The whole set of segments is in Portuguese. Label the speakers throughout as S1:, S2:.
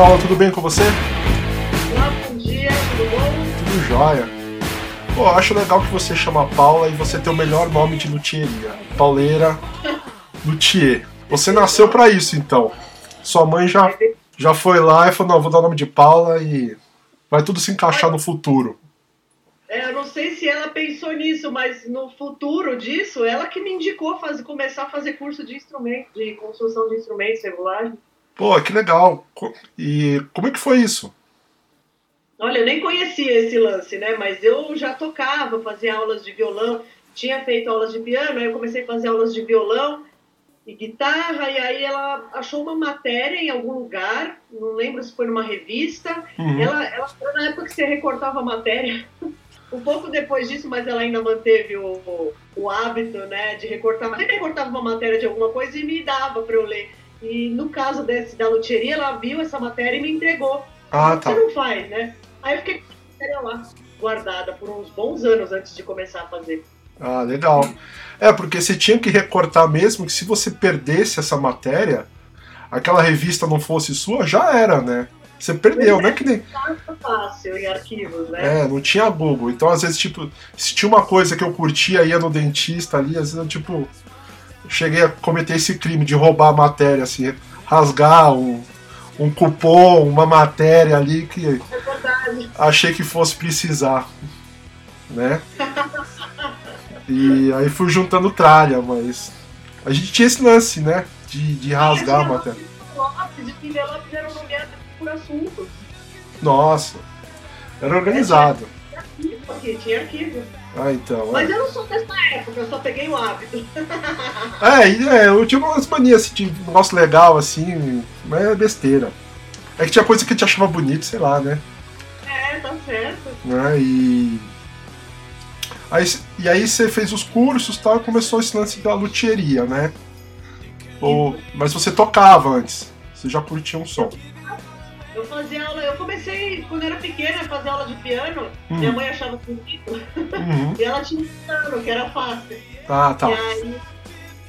S1: Paula, tudo bem com você?
S2: Olá, bom dia, tudo bom?
S1: Tudo jóia. Pô, acho legal que você chama Paula e você tem o melhor nome de luthieria. Pauleira Luthier. Você nasceu para isso, então. Sua mãe já, já foi lá e falou, não, vou dar o nome de Paula e vai tudo se encaixar no futuro.
S2: É, eu não sei se ela pensou nisso, mas no futuro disso, ela que me indicou fazer, começar a fazer curso de instrumento, de construção de instrumentos, regulagem.
S1: Pô, que legal. E como é que foi isso?
S2: Olha, eu nem conhecia esse lance, né? Mas eu já tocava, fazia aulas de violão, tinha feito aulas de piano, aí eu comecei a fazer aulas de violão e guitarra, e aí ela achou uma matéria em algum lugar, não lembro se foi numa revista. Uhum. Ela, ela, na época que você recortava a matéria, um pouco depois disso, mas ela ainda manteve o, o hábito, né, de recortar. Sempre recortava uma matéria de alguma coisa e me dava para eu ler. E no caso desse da luthieria, ela viu essa matéria e me entregou.
S1: Ah, tá.
S2: Você não faz, né? Aí eu fiquei com a matéria lá, guardada por uns bons anos antes de começar a fazer.
S1: Ah, legal. É, porque você tinha que recortar mesmo que se você perdesse essa matéria, aquela revista não fosse sua, já era, né? Você perdeu, não é que nem.
S2: fácil em arquivos, né?
S1: É, não tinha Google. Então, às vezes, tipo, se tinha uma coisa que eu curtia, ia no dentista ali, às vezes eu, tipo, cheguei a cometer esse crime de roubar a matéria, assim, rasgar um, um cupom, uma matéria ali que achei que fosse precisar, né? E aí fui juntando tralha, mas a gente tinha esse lance, né? De, de rasgar a matéria.
S2: De envelopes eram nomeados por assuntos.
S1: Nossa, era organizado.
S2: Tinha arquivo tinha arquivo.
S1: Ah, então.
S2: Mas é. eu não sou dessa época, eu só peguei o hábito.
S1: é, é, eu tinha umas manias assim, de negócio legal, assim, mas é besteira. É que tinha coisa que te achava bonito, sei lá, né?
S2: É, tá certo.
S1: Né? E. Aí, e aí você fez os cursos tal, e começou esse lance da luthieria, né? Ou, mas você tocava antes, você já curtia um som.
S2: Eu fazia aula, eu comecei quando era pequena a fazer aula de piano, uhum. minha mãe achava bonito. Uhum. e ela tinha um piano, que era fácil.
S1: Ah, tá.
S2: E aí,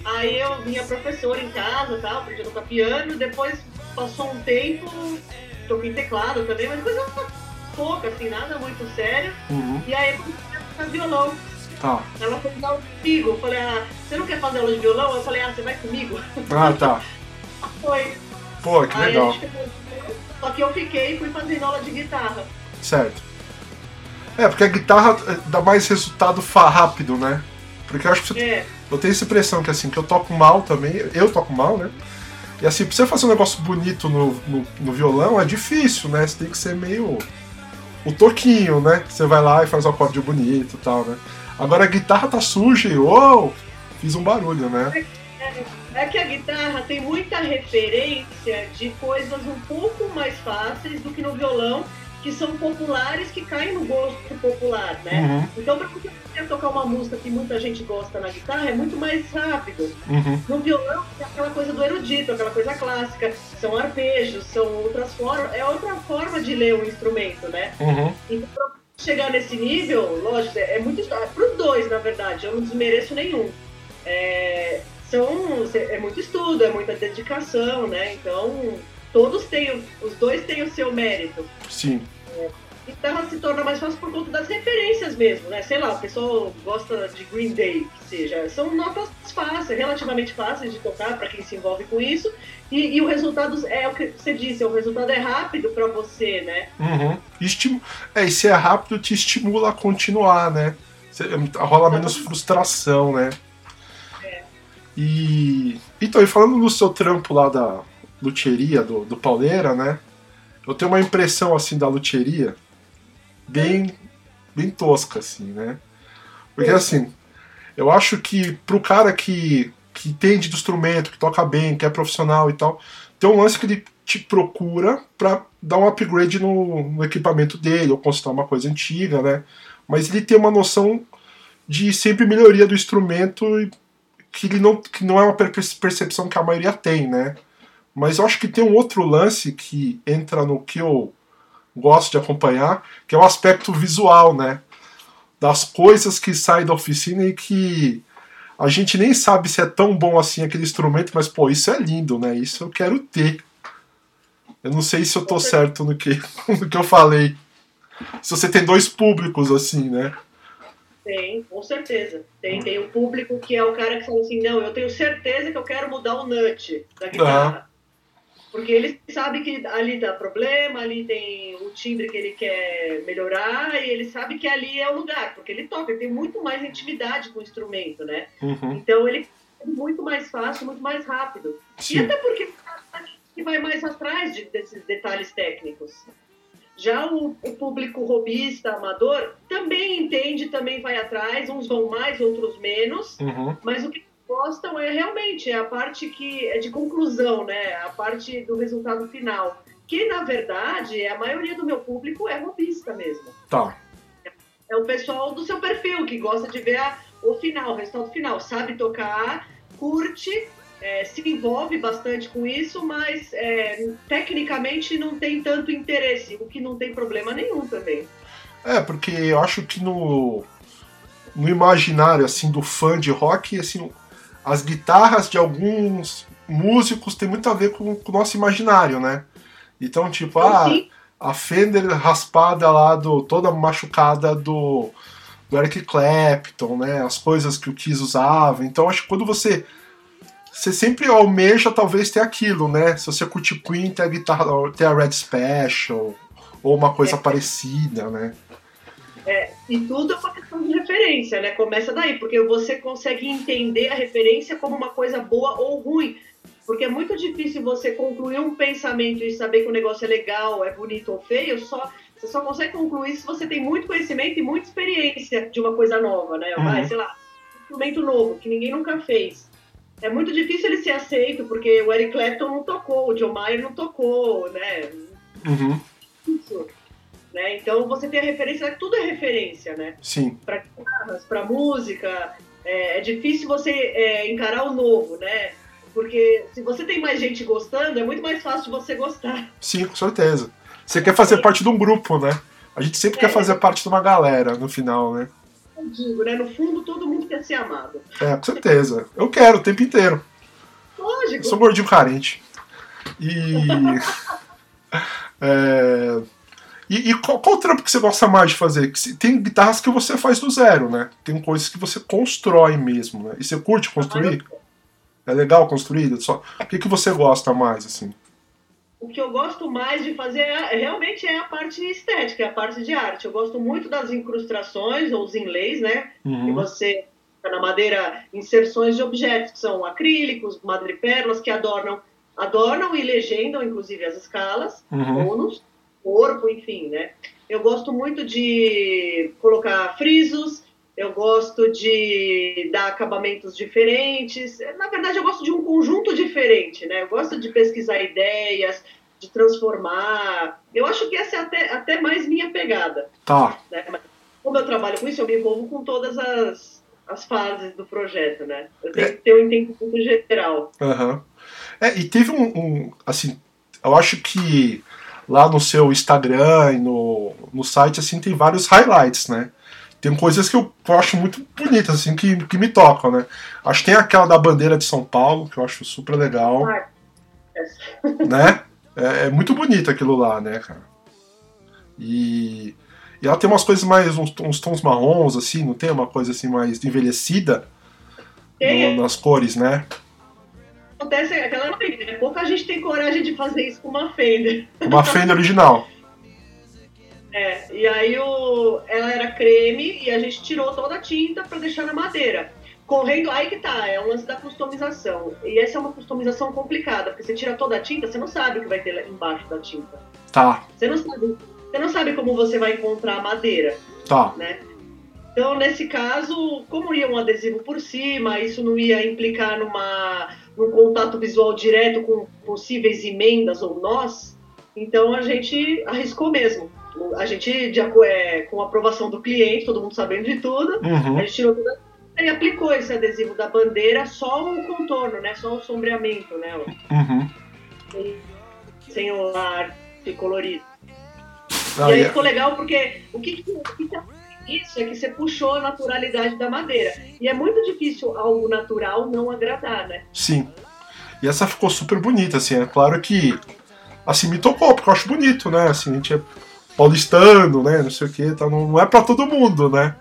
S2: aí eu vinha professora em casa, tal, aprendi a tocar piano, depois passou um tempo, toquei teclado também, mas coisa pouca, assim, nada muito sério.
S1: Uhum.
S2: E aí eu comecei a tocar violão.
S1: Tá.
S2: Ela foi dar comigo. Eu falei, ah, você não quer fazer aula de violão? Eu falei, ah, você vai comigo?
S1: Ah, tá.
S2: foi.
S1: Pô, que
S2: aí
S1: legal.
S2: Só que eu fiquei e fui fazendo aula de guitarra.
S1: Certo. É, porque a guitarra eh, dá mais resultado rápido, né? Porque eu acho que você.
S2: É.
S1: Eu tenho essa impressão que assim, que eu toco mal também, eu toco mal, né? E assim, pra você fazer um negócio bonito no, no, no violão é difícil, né? Você tem que ser meio. o toquinho, né? Você vai lá e faz um acorde bonito e tal, né? Agora a guitarra tá suja e, uou, fiz um barulho, né?
S2: É que a guitarra tem muita referência de coisas um pouco mais fáceis do que no violão, que são populares, que caem no gosto popular, né?
S1: Uhum.
S2: Então, para você tocar uma música que muita gente gosta na guitarra, é muito mais rápido.
S1: Uhum.
S2: No violão, é aquela coisa do erudito, aquela coisa clássica, são arpejos, são outras formas, é outra forma de ler o instrumento, né?
S1: Uhum.
S2: Então, pra chegar nesse nível, lógico, é muito. É para os dois, na verdade, eu não desmereço nenhum. É, são, é muito estudo, é muita dedicação, né? Então, todos têm, os dois têm o seu mérito.
S1: Sim.
S2: É, guitarra se torna mais fácil por conta das referências mesmo, né? Sei lá, o pessoal gosta de Green Day, que seja, são notas fáceis, relativamente fáceis de tocar para quem se envolve com isso, e, e, o resultado é o que você disse, o resultado é rápido para você, né?
S1: Uhum. É, e se é rápido, te estimula a continuar, né? Você, rola menos frustração, né? E. Então, e falando no seu trampo lá da luthieria, do, do Pauleira, né? Eu tenho uma impressão assim da luthieria bem, bem tosca, assim, né? Porque assim, eu acho que pro cara que, que entende do instrumento, que toca bem, que é profissional e tal, tem um lance que ele te procura para dar um upgrade no, no, equipamento dele, ou consultar uma coisa antiga, né? Mas ele tem uma noção de sempre melhoria do instrumento que, ele não, que não é uma percepção que a maioria tem, né? Mas eu acho que tem um outro lance que entra no que eu gosto de acompanhar, que é o aspecto visual, né? Das coisas que saem da oficina e que a gente nem sabe se é tão bom assim aquele instrumento, mas pô, isso é lindo, né? Isso eu quero ter. Eu não sei se eu tô certo no que, no que eu falei. Se você tem dois públicos, assim, né?
S2: Tem, com certeza. Tem, tem um público que é o cara que fala assim, não, eu tenho certeza que eu quero mudar o nut da guitarra. Porque ele sabe que ali dá problema, ali tem o timbre que ele quer melhorar, e ele sabe que ali é o lugar, porque ele toca, ele tem muito mais intimidade com o instrumento, né?
S1: Uhum.
S2: Então ele é muito mais fácil, muito mais rápido.
S1: Sim.
S2: E até porque ele vai mais atrás de, desses detalhes técnicos. Já o, o, público robista, amador, também entende, também vai atrás, uns vão mais, outros menos,
S1: Uhum.
S2: mas o que gostam é realmente é a parte que é de conclusão, né? A parte do resultado final. Que na verdade a maioria do meu público é robista mesmo.
S1: Tá.
S2: É o pessoal do seu perfil que gosta de ver a- o final, o resultado final, sabe tocar, curte, é, se envolve bastante com isso, mas é, tecnicamente não tem tanto interesse, o que não tem problema nenhum também.
S1: É, porque eu acho que no, no imaginário, assim, do fã de rock, assim, as guitarras de alguns músicos tem muito a ver com, com o nosso imaginário, né? Então, tipo, ah,
S2: Sim,
S1: a Fender raspada lá, do, toda machucada do, do Eric Clapton, né? As coisas que o Kiss usava. Então, acho que quando você. Você sempre almeja talvez ter aquilo, né? Se você curte Queen, ter a guitarra, ter a Red Special, ou uma coisa
S2: É.
S1: parecida, né?
S2: E tudo é uma questão de referência, né? Começa daí, porque você consegue entender a referência como uma coisa boa ou ruim. Porque é muito difícil você concluir um pensamento e saber que o negócio é legal, é bonito ou feio, só, você só consegue concluir se você tem muito conhecimento e muita experiência de uma coisa nova, né?
S1: Uhum.
S2: Vai, sei lá, um instrumento novo, que ninguém nunca fez. É muito difícil ele ser aceito, porque o Eric Clapton não tocou, o John Mayer não tocou, né?
S1: Uhum,
S2: Isso. Né? Então você tem a referência, tudo é referência, né?
S1: sim.
S2: para guitarras, para música. É, é difícil você é, encarar o novo, né? Porque se você tem mais gente gostando, é muito mais fácil de você gostar.
S1: Sim, com certeza. Você quer fazer parte de um grupo, né? A gente sempre
S2: É.
S1: quer fazer parte de uma galera no final, né?
S2: Eu digo, né? No fundo, todo mundo quer ser amado.
S1: É, com certeza. Eu quero o tempo inteiro. Eu
S2: Lógico.
S1: sou gordinho carente. E. é, E, e qual, qual o trampo que você gosta mais de fazer? Que Tem guitarras que você faz do zero, né? Tem coisas que você constrói mesmo, né? E você curte construir? É legal construir? Só... O que, que você gosta mais, assim?
S2: O que eu gosto mais de fazer é, realmente é a parte estética, é a parte de arte. Eu gosto muito das incrustações, ou os inlays, né? que
S1: Uhum.
S2: você na madeira inserções de objetos que são acrílicos, madrepérolas que adornam, adornam e legendam inclusive as escalas,
S1: Uhum.
S2: ônus, corpo, enfim, né? Eu gosto muito de colocar frisos, eu gosto de dar acabamentos diferentes. Na verdade, eu gosto de um conjunto diferente, né? Eu gosto de pesquisar ideias, de transformar. Eu acho que essa é até, até mais minha pegada
S1: Tá.
S2: né? Mas como eu trabalho com isso, eu me envolvo com todas as, as fases do projeto, né? Eu tenho
S1: É.
S2: que ter um entendimento geral.
S1: Aham. É, e teve um, um, Assim, eu acho que lá no seu Instagram e no, no site, assim, tem vários highlights, né? Tem coisas que eu, que eu acho muito bonitas, assim, que, que me tocam, né? Acho que tem aquela da bandeira de São Paulo, que eu acho super legal,
S2: Ah,
S1: né? É, é muito bonito aquilo lá, né, cara? E, e ela tem umas coisas mais, uns, uns tons marrons, assim, não tem uma coisa assim mais envelhecida no- nas cores, né?
S2: acontece aquela coisa, né? Pouca gente tem coragem de fazer isso com uma Fender.
S1: Uma Fender original.
S2: É, e aí o, ela era creme e a gente tirou toda a tinta para deixar na madeira. Correndo, aí que tá, é um lance da customização. E essa é uma customização complicada, porque você tira toda a tinta, você não sabe o que vai ter embaixo da tinta.
S1: Tá,
S2: Você não sabe, você não sabe como você vai encontrar a madeira.
S1: tá.
S2: né? Então, nesse caso, como ia um adesivo por cima, isso não ia implicar numa, num contato visual direto com possíveis emendas ou nós, então a gente arriscou mesmo. A gente, de é, com a aprovação do cliente, todo mundo sabendo de tudo,
S1: Uhum.
S2: a gente tirou toda e aplicou esse adesivo da bandeira só o contorno, né? Só o sombreamento, né?
S1: Uhum.
S2: Sem o arte colorido. E
S1: Aí,
S2: aí ficou legal porque o que, que, o que que isso é que você puxou a naturalidade da madeira. E é muito difícil algo natural não agradar, né?
S1: sim. E essa ficou super bonita, assim. É claro que assim, me tocou, porque eu acho bonito, né? Assim, a gente é paulistano, né? Não sei o que, tá, não, é para todo mundo, né?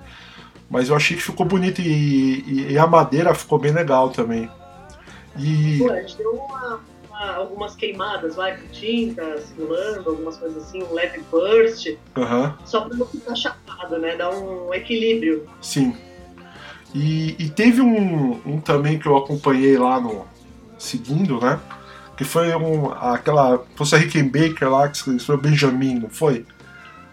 S1: Mas eu achei que ficou bonito e, e, e a madeira ficou bem legal também.
S2: E... Pô, a gente deu uma, uma, algumas queimadas, vai, com tinta, simulando, algumas coisas assim, um leve burst.
S1: Uhum.
S2: Só pra não ficar chapado, né? Dar um equilíbrio.
S1: Sim. E, e teve um, um, também que eu acompanhei lá no. seguindo, né? Que foi um, aquela. Fosse a Rickenbacker lá, que foi o Benjamin, não foi?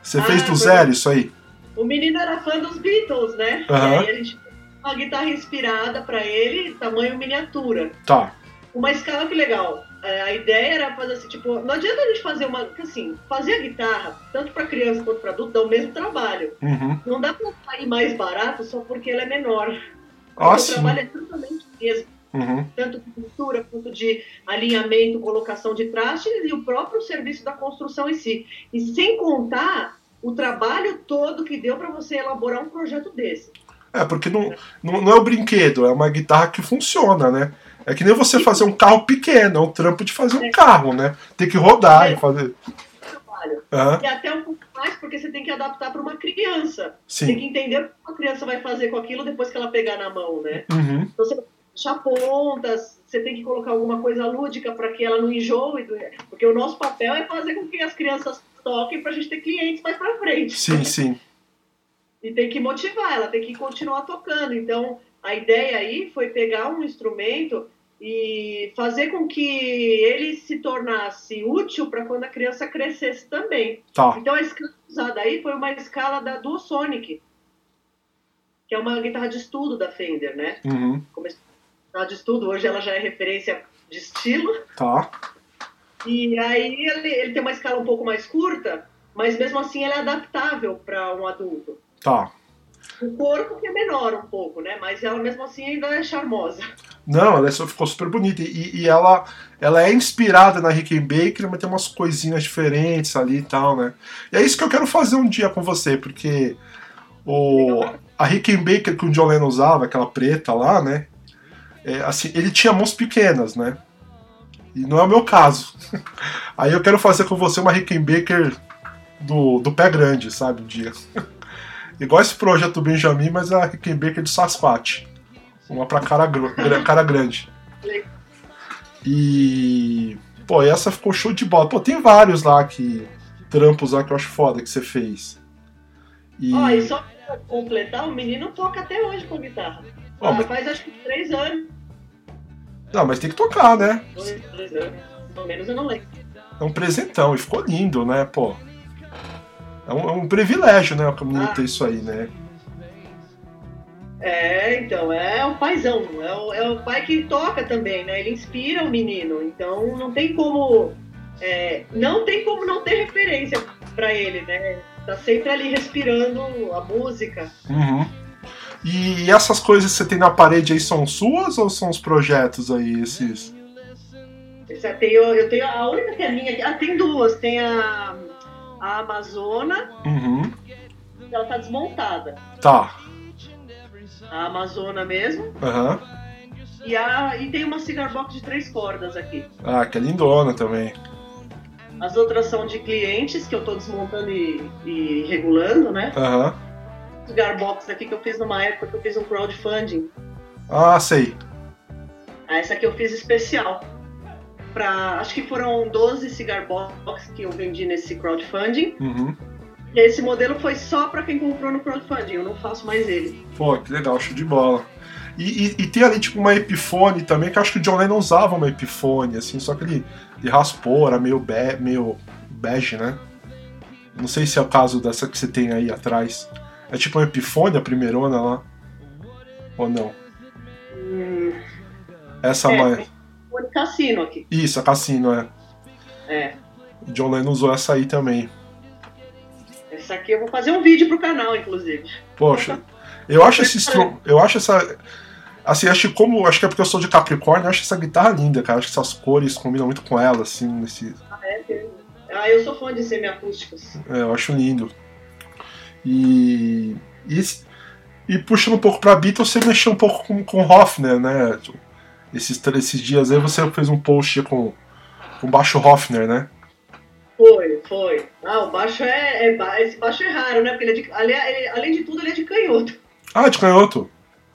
S1: Você ah, fez do zero isso aí?
S2: O menino era fã dos Beatles, né? Uhum. E aí a gente uma guitarra inspirada para ele, tamanho miniatura.
S1: Tá.
S2: Uma escala que legal. É, a ideia era fazer assim, tipo, não adianta a gente fazer uma. Assim, fazer a guitarra, tanto para criança quanto para adulto, dá o mesmo trabalho.
S1: Uhum.
S2: Não dá para sair mais barato só porque ela é menor.
S1: Ah,
S2: o trabalho é totalmente mesmo.
S1: Uhum.
S2: Tanto de pintura quanto de alinhamento, colocação de trastes e o próprio serviço da construção em si. E sem contar o trabalho todo que deu para você elaborar um projeto desse.
S1: É, porque não, não, não, é o brinquedo, é uma guitarra que funciona, né? É que nem você fazer um carro pequeno, é um trampo de fazer um é. carro, né? Tem que rodar é. e fazer.
S2: Uhum. E até um pouco mais, porque você tem que adaptar para uma criança.
S1: Sim.
S2: Tem que entender o que uma criança vai fazer com aquilo depois que ela pegar na mão, né?
S1: Uhum.
S2: Então você deixar pontas, você tem que colocar alguma coisa lúdica para que ela não enjoe. Porque o nosso papel é fazer com que as crianças toquem para a gente ter clientes mais para frente.
S1: Sim, sim.
S2: E tem que motivar, ela tem que continuar tocando. Então, a ideia aí foi pegar um instrumento e fazer com que ele se tornasse útil para quando a criança crescesse também.
S1: Tá.
S2: Então, a escala usada aí foi uma escala da Duosonic, que é uma guitarra de estudo da Fender, né?
S1: Uhum.
S2: Como guitarra de estudo, hoje ela já é referência de estilo.
S1: Tá.
S2: E aí ele, ele tem uma escala um pouco mais curta, mas mesmo assim ela é adaptável para um adulto.
S1: Tá.
S2: O corpo que é menor um pouco, né? Mas ela mesmo assim ainda é charmosa.
S1: Não, ela ficou super bonita. E, e ela, ela é inspirada na Rickenbacker, mas tem umas coisinhas diferentes ali e tal, né? E é isso que eu quero fazer um dia com você, porque o, a Rickenbacker que o John Lennon usava, aquela preta lá, né? É, assim, ele tinha mãos pequenas, né? E não é o meu caso. Aí eu quero fazer com você uma Rickenbacker do, do pé grande, sabe? Um dia. Igual esse projeto do Benjamin, mas a Rickenbacker do Sasquatch. Uma pra cara, cara grande. E. Pô, essa ficou show de bola. Pô, tem vários lá que. Trampos lá que eu acho foda que você fez.
S2: E... Ó, e só pra completar, o menino toca até hoje com guitarra. Ó, ah, mas... Faz acho que três anos.
S1: Não, mas tem que tocar, né?
S2: Dois, três anos. Pelo menos eu não lembro. É
S1: um presentão, e ficou lindo, né, pô? É um, é um privilégio, né, a menino ah. ter isso aí, né?
S2: É, então, é o paizão, é o, é o pai que toca também, né? Ele inspira o menino, então não tem como. É, não tem como não ter referência para ele, né? Tá sempre ali respirando a música.
S1: Uhum. E essas coisas que você tem na parede aí são suas ou são os projetos aí, esses?
S2: Eu tenho, eu tenho a única que é minha. Ah, tem duas. Tem a a Amazona.
S1: Uhum.
S2: Ela tá desmontada.
S1: Tá.
S2: A Amazona mesmo.
S1: Aham.
S2: Uhum. E, a, e tem uma cigar box de três cordas aqui.
S1: Ah, que é lindona também.
S2: As outras são de clientes que eu tô desmontando e, e regulando, né?
S1: Aham.
S2: Uhum. Cigar box aqui que eu fiz numa época que eu fiz um crowdfunding.
S1: Ah, sei.
S2: Ah, essa aqui eu fiz especial para acho que foram 12 cigar box que eu vendi nesse crowdfunding.
S1: Uhum.
S2: E esse modelo foi só para quem comprou no crowdfunding, eu não faço mais ele.
S1: Pô, que legal, show de bola. E, e, e, tem ali tipo uma Epiphone também, que eu acho que o John Lennon usava uma Epiphone, assim, só que ele, ele raspou, era meio, be, meio bege, né? Não sei se é o caso dessa que você tem aí atrás. É tipo uma Epiphone, a primeirona lá? Ou não?
S2: Hum,
S1: Essa
S2: é,
S1: mais.
S2: Cassino aqui.
S1: Isso, a Cassino, é.
S2: É.
S1: John Lennon usou essa aí também.
S2: Essa aqui eu vou fazer um vídeo pro canal, inclusive.
S1: Poxa, eu acho esse. Eu acho essa. Assim, acho que como. Acho que é porque eu sou de Capricórnio, eu acho essa guitarra linda, cara. Acho que essas cores combinam muito com ela, assim, nesse.
S2: Ah, é? Ah, eu sou fã de semiacústicas.
S1: É, eu acho lindo. E. E, e puxando um pouco pra Beatles, você mexeu um pouco com, com Hoffner, né? Esses, esses dias aí você fez um post com, com baixo Hoffner, né?
S2: Foi, foi. Ah, o baixo é, é esse baixo é raro, né? Porque ele é de, ele, além de tudo, ele é de canhoto.
S1: Ah, de canhoto?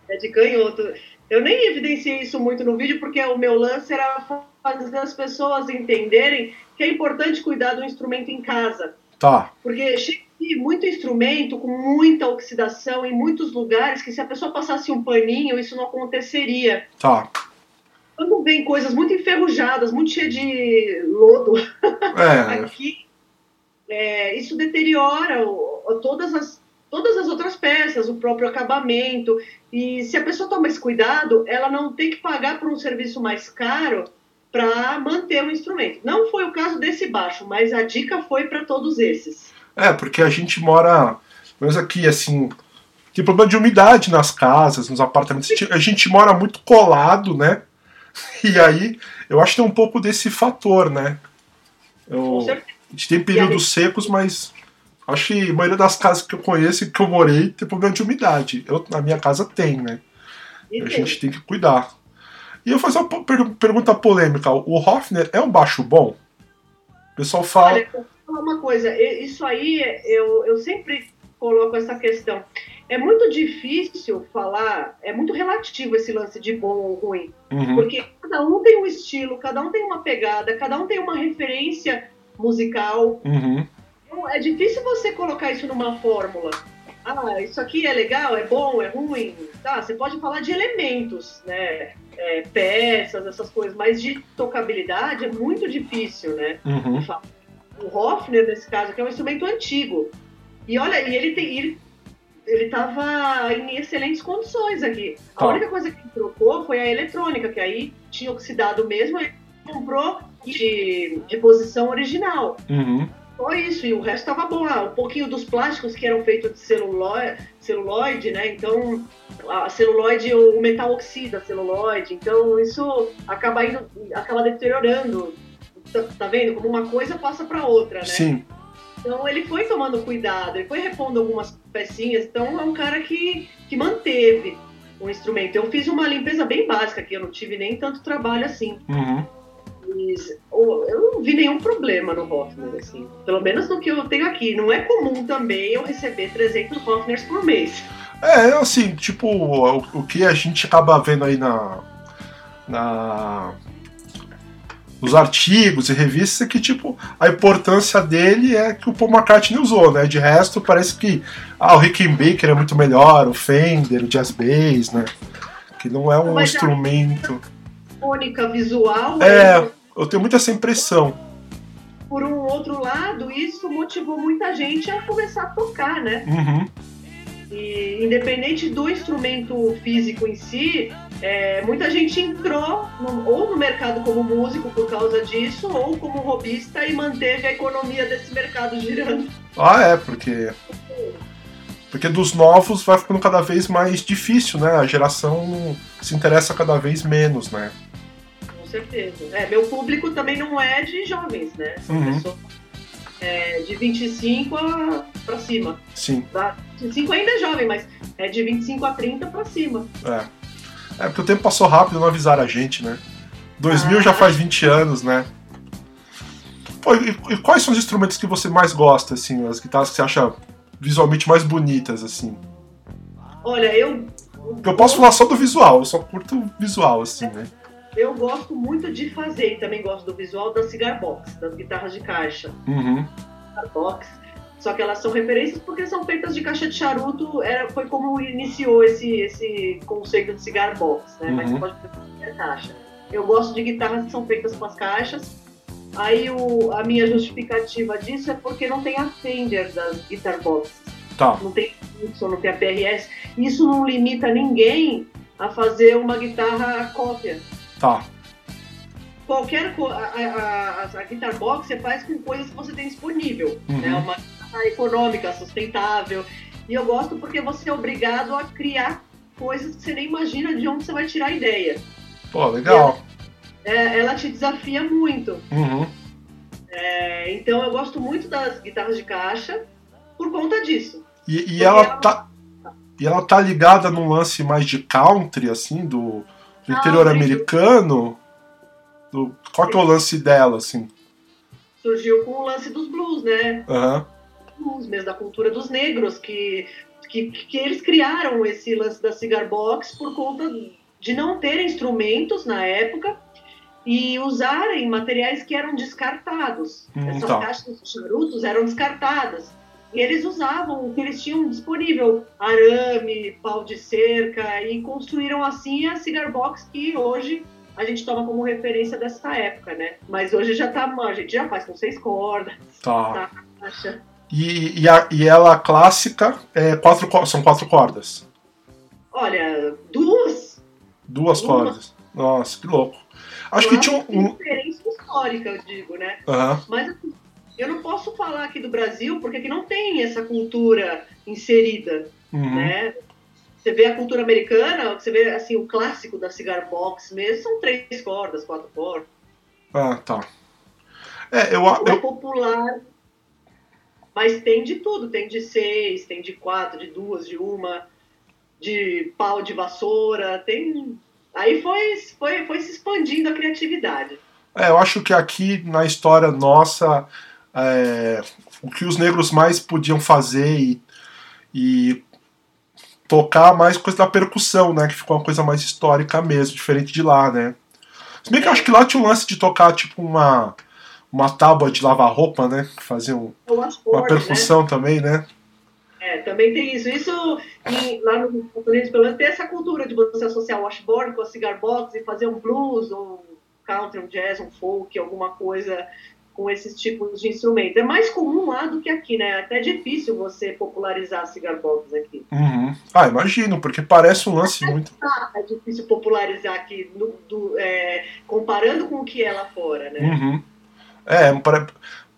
S2: É de canhoto. Eu nem evidenciei isso muito no vídeo, porque o meu lance era fazer as pessoas entenderem que é importante cuidar do instrumento em casa.
S1: Tá.
S2: Porque chega muito instrumento com muita oxidação em muitos lugares que se a pessoa passasse um paninho, isso não aconteceria.
S1: Tá.
S2: Quando vem coisas muito enferrujadas, muito cheias de lodo
S1: é.
S2: aqui, é, isso deteriora o, todas as todas as outras peças, o próprio acabamento. E se a pessoa toma esse cuidado, ela não tem que pagar por um serviço mais caro para manter o instrumento. Não foi o caso desse baixo, mas a dica foi para todos esses.
S1: É, porque a gente mora, mas aqui assim, tem problema de umidade nas casas, nos apartamentos. A gente mora muito colado, né? E aí, eu acho que tem um pouco desse fator, né? Eu, a gente tem períodos secos, mas acho que a maioria das casas que eu conheço e que eu morei tem problema de umidade. Eu, na minha casa tem, né? E a gente tem que cuidar. E eu vou fazer uma pergunta polêmica. O Hofner é um baixo bom? O pessoal fala.
S2: Olha, falar uma coisa. Isso aí, eu, eu sempre coloco essa questão. É muito difícil falar, é muito relativo esse lance de bom ou ruim.
S1: Uhum.
S2: Porque cada um tem um estilo, cada um tem uma pegada, cada um tem uma referência musical.
S1: Uhum.
S2: Então, é difícil você colocar isso numa fórmula ah, isso aqui é legal, é bom, é ruim. Tá, você pode falar de elementos, né? É, peças, essas coisas, mas de tocabilidade é muito difícil, né?
S1: Uhum.
S2: O Hofner, nesse caso, que é um instrumento antigo. E olha, e ele tem. Ele, ele tava em excelentes condições aqui. A tá. única coisa que ele trocou foi a eletrônica, que aí tinha oxidado mesmo, ele comprou de reposição original.
S1: Uhum.
S2: Só isso, e o resto estava bom. Ah, um pouquinho dos plásticos que eram feitos de celuloide, celuloide né? Então, a celuloide, o metal oxida a celuloide. Então, isso acaba indo, acaba deteriorando. Tá, tá vendo? Como uma coisa passa para outra, né?
S1: Sim.
S2: Então, ele foi tomando cuidado, ele foi repondo algumas pecinhas. Então, é um cara que, que manteve o instrumento. Eu fiz uma limpeza bem básica aqui, eu não tive nem tanto trabalho assim.
S1: Uhum
S2: eu não vi nenhum problema no Hoffner, assim. Pelo menos no que eu tenho aqui. Não é comum também eu receber 300 Hoffners por mês.
S1: É, assim, tipo, o, o que a gente acaba vendo aí na. na nos artigos e revistas é que, tipo, a importância dele é que o Paul McCartney usou, né? De resto, parece que ah, o Rickenbacker é muito melhor, o Fender, o Jazz Bass, né? Que não é um Mas instrumento.
S2: A única visual.
S1: É, é eu tenho muito essa impressão.
S2: Por um outro lado, isso motivou muita gente a começar a tocar, né?
S1: Uhum.
S2: E independente do instrumento físico em si, é, muita gente entrou no, ou no mercado como músico por causa disso, ou como robista e manteve a economia desse mercado girando.
S1: Ah, é, porque. Porque dos novos vai ficando cada vez mais difícil, né? A geração se interessa cada vez menos, né?
S2: certeza. É, meu público também não é de jovens, né? São uhum. pessoas é, de 25 a, pra cima.
S1: Sim.
S2: Tá? 25 ainda é jovem, mas é de 25 a 30 pra cima.
S1: É. É porque o tempo passou rápido não avisaram a gente, né? 2000 ah. já faz 20 anos, né? Pô, e, e, quais são os instrumentos que você mais gosta, assim? As guitarras que você acha visualmente mais bonitas, assim?
S2: Olha, eu.
S1: Eu posso falar só do visual, eu só curto visual, assim, né?
S2: Eu gosto muito de fazer e também gosto do visual da cigar box, das guitarras de caixa.
S1: Uhum.
S2: Cigar box. Só que elas são referências porque são feitas de caixa de charuto. Era, foi como iniciou esse, esse conceito de cigar box, né? Uhum. Mas pode fazer caixa. Eu gosto de guitarras que são feitas com as caixas. Aí o, a minha justificativa disso é porque não tem a Fender das guitar box.
S1: Tá.
S2: Não tem isso, não tem a PRS. Isso não limita ninguém a fazer uma guitarra cópia.
S1: Tá.
S2: Qualquer a, a, a, a guitar box você faz com coisas que você tem disponível.
S1: Uhum.
S2: Né? Uma guitarra econômica, sustentável. E eu gosto porque você é obrigado a criar coisas que você nem imagina de onde você vai tirar a ideia.
S1: Pô, legal.
S2: Ela, é, ela te desafia muito.
S1: Uhum.
S2: É, então eu gosto muito das guitarras de caixa por conta disso.
S1: E, e ela, ela, tá. E ela tá ligada num lance mais de country, assim, do do interior americano? Do, qual que é o lance dela, assim?
S2: surgiu com o lance dos blues, né?
S1: Aham.
S2: Blues mesmo, da cultura dos negros, que, que, que eles criaram esse lance da cigar box por conta de não ter instrumentos na época e usarem materiais que eram descartados.
S1: Hum,
S2: Essas
S1: tá.
S2: caixas de charutos eram descartadas. E eles usavam o que eles tinham disponível, arame, pau de cerca, e construíram assim a cigar box que hoje a gente toma como referência dessa época, né? Mas hoje já tá, a gente já faz com seis cordas,
S1: Tá.
S2: caixa.
S1: E, e, a- e ela clássica é quatro, são quatro cordas.
S2: Olha, duas.
S1: Duas
S2: Duas.
S1: cordas. Nossa, que louco. Acho que tinha um.
S2: diferença histórica, eu digo, né?
S1: Aham.
S2: Mas assim, eu não posso falar aqui do Brasil, porque aqui não tem essa cultura inserida,
S1: uhum.
S2: né? Você vê a cultura americana, você vê assim o clássico da cigar box mesmo, são três cordas, quatro cordas.
S1: Ah, tá. É, eu,
S2: é
S1: eu,
S2: popular, mas tem de tudo, tem de seis, tem de quatro, de duas, de uma, de pau de vassoura, tem. Aí foi, foi, foi se expandindo a criatividade.
S1: é, eu acho que aqui na história nossa, é, o que os negros mais podiam fazer e, e tocar mais coisa da percussão, né? Que ficou uma coisa mais histórica mesmo, diferente de lá, né? Se bem que eu acho que lá tinha um lance de tocar tipo uma, uma tábua de lavar roupa, né? Que fazia um- uma
S2: né?
S1: percussão também, né?
S2: É, também tem isso. Isso em- lá nos Estados Unidos, pelo menos, tem essa cultura de você associar o washboard com a cigar box e fazer um blues, um country, um jazz, um folk, alguma coisa com esses tipos de instrumento. É mais comum lá do que aqui, né? É até difícil você popularizar a cigar box aqui.
S1: Uhum. Ah, imagino, porque parece um lance muito.
S2: Ah, é difícil popularizar aqui, no- do- é, comparando com o que é lá fora, né?
S1: Uhum. É, pare-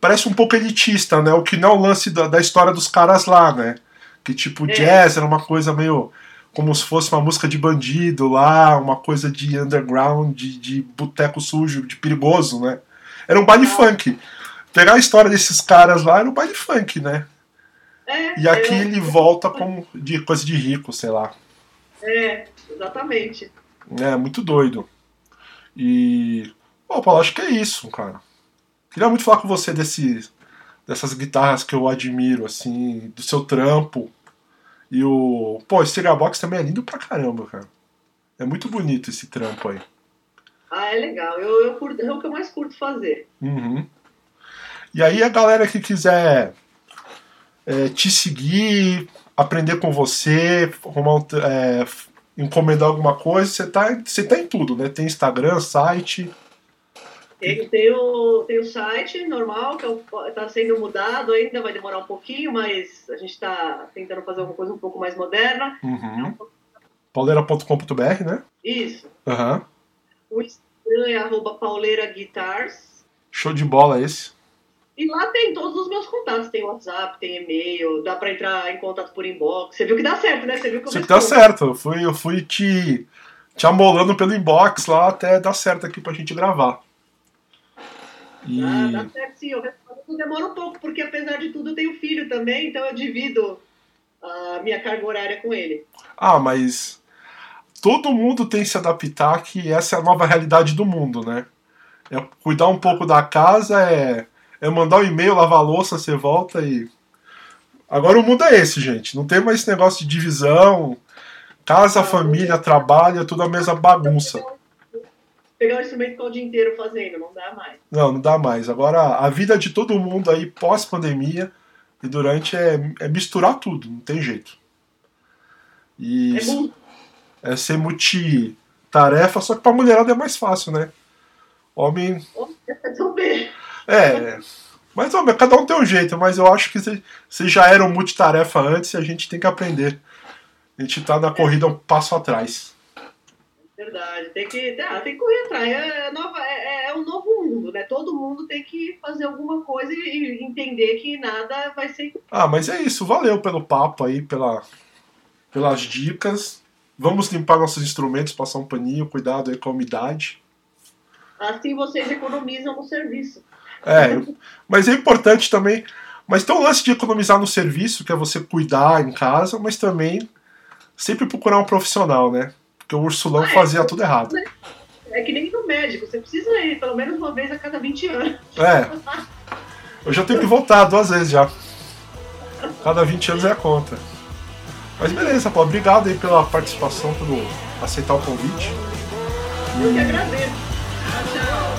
S1: parece um pouco elitista, né? O que não é o lance da, da história dos caras lá, né? Que tipo,
S2: É.
S1: jazz era uma coisa meio. como se fosse uma música de bandido lá, uma coisa de underground, de, de boteco sujo, de perigoso, né? Era um baile funk. Pegar a história desses caras lá era um baile funk, né?
S2: É,
S1: E aqui
S2: é,
S1: ele volta com de coisa de rico, sei lá.
S2: É, exatamente.
S1: É muito doido. E. Pô, Paulo, acho que é isso, cara. Queria muito falar com você desse, dessas guitarras que eu admiro, assim, do seu trampo. E o. Pô, esse Box também é lindo pra caramba, cara. É muito bonito esse trampo aí.
S2: Ah, é legal. Eu, eu curto, é o que eu mais curto fazer.
S1: Uhum. E aí a galera que quiser é, te seguir, aprender com você, arrumar um, é, encomendar alguma coisa, você tá, você tá em tudo, né? Tem Instagram, site.
S2: Tem, tem, o, tem o site normal, que está sendo mudado ainda, vai demorar um pouquinho, mas a gente está tentando fazer alguma coisa um pouco mais moderna.
S1: Uhum. pauleira.com.br, né?
S2: Isso.
S1: Aham.
S2: O Instagram é arroba pauleira guitars.
S1: Show de bola esse.
S2: E lá tem todos os meus contatos. Tem WhatsApp, tem e-mail, dá para entrar em contato por inbox. Você viu que dá certo, né? Você viu que eu
S1: que
S2: respondo.
S1: certo. Eu fui, eu fui te, te amolando pelo inbox lá até dar certo aqui pra gente gravar. E.
S2: Ah, dá certo sim. Eu respondo. Demora um pouco, porque apesar de tudo eu tenho filho também, então eu divido a minha carga horária com ele.
S1: Ah, mas todo mundo tem que se adaptar que essa é a nova realidade do mundo, né? É cuidar um pouco da casa, é, é mandar um e-mail, lavar a louça, você volta e. Agora o mundo é esse, gente. Não tem mais esse negócio de divisão. Casa, família, trabalho, é tudo a mesma bagunça.
S2: Pegar o instrumento e ficar o dia inteiro fazendo, não dá mais.
S1: Não, não dá mais. Agora a vida de todo mundo aí pós-pandemia e durante é, é misturar tudo, não tem jeito. E
S2: É bom.
S1: É ser multitarefa, só que pra mulherada é mais fácil, né? Homem. É. Mas homem, cada um tem um jeito, mas eu acho que vocês já eram multitarefa antes e a gente tem que aprender. A gente tá na corrida um passo atrás.
S2: Verdade. Tem que, ah, tem que correr atrás. É, nova, é, é um novo mundo, né? Todo mundo tem que fazer alguma coisa e, e entender que nada vai ser.
S1: Ah, mas é isso. Valeu pelo papo aí, pela, pelas dicas. Vamos limpar nossos instrumentos, passar um paninho, cuidado aí com a umidade.
S2: Assim vocês economizam no serviço.
S1: É, mas é importante também. Mas tem um lance de economizar no serviço, que é você cuidar em casa, mas também sempre procurar um profissional, né? Porque o Ursulão
S2: Ah, é.
S1: fazia tudo errado.
S2: É que nem no médico, você precisa ir pelo menos uma vez a cada 20 anos.
S1: É. Eu já tenho que voltar duas vezes já. Cada 20 anos é a conta. Mas beleza, pô, obrigado aí pela participação, por aceitar o convite.
S2: Eu que agradeço. Tchau.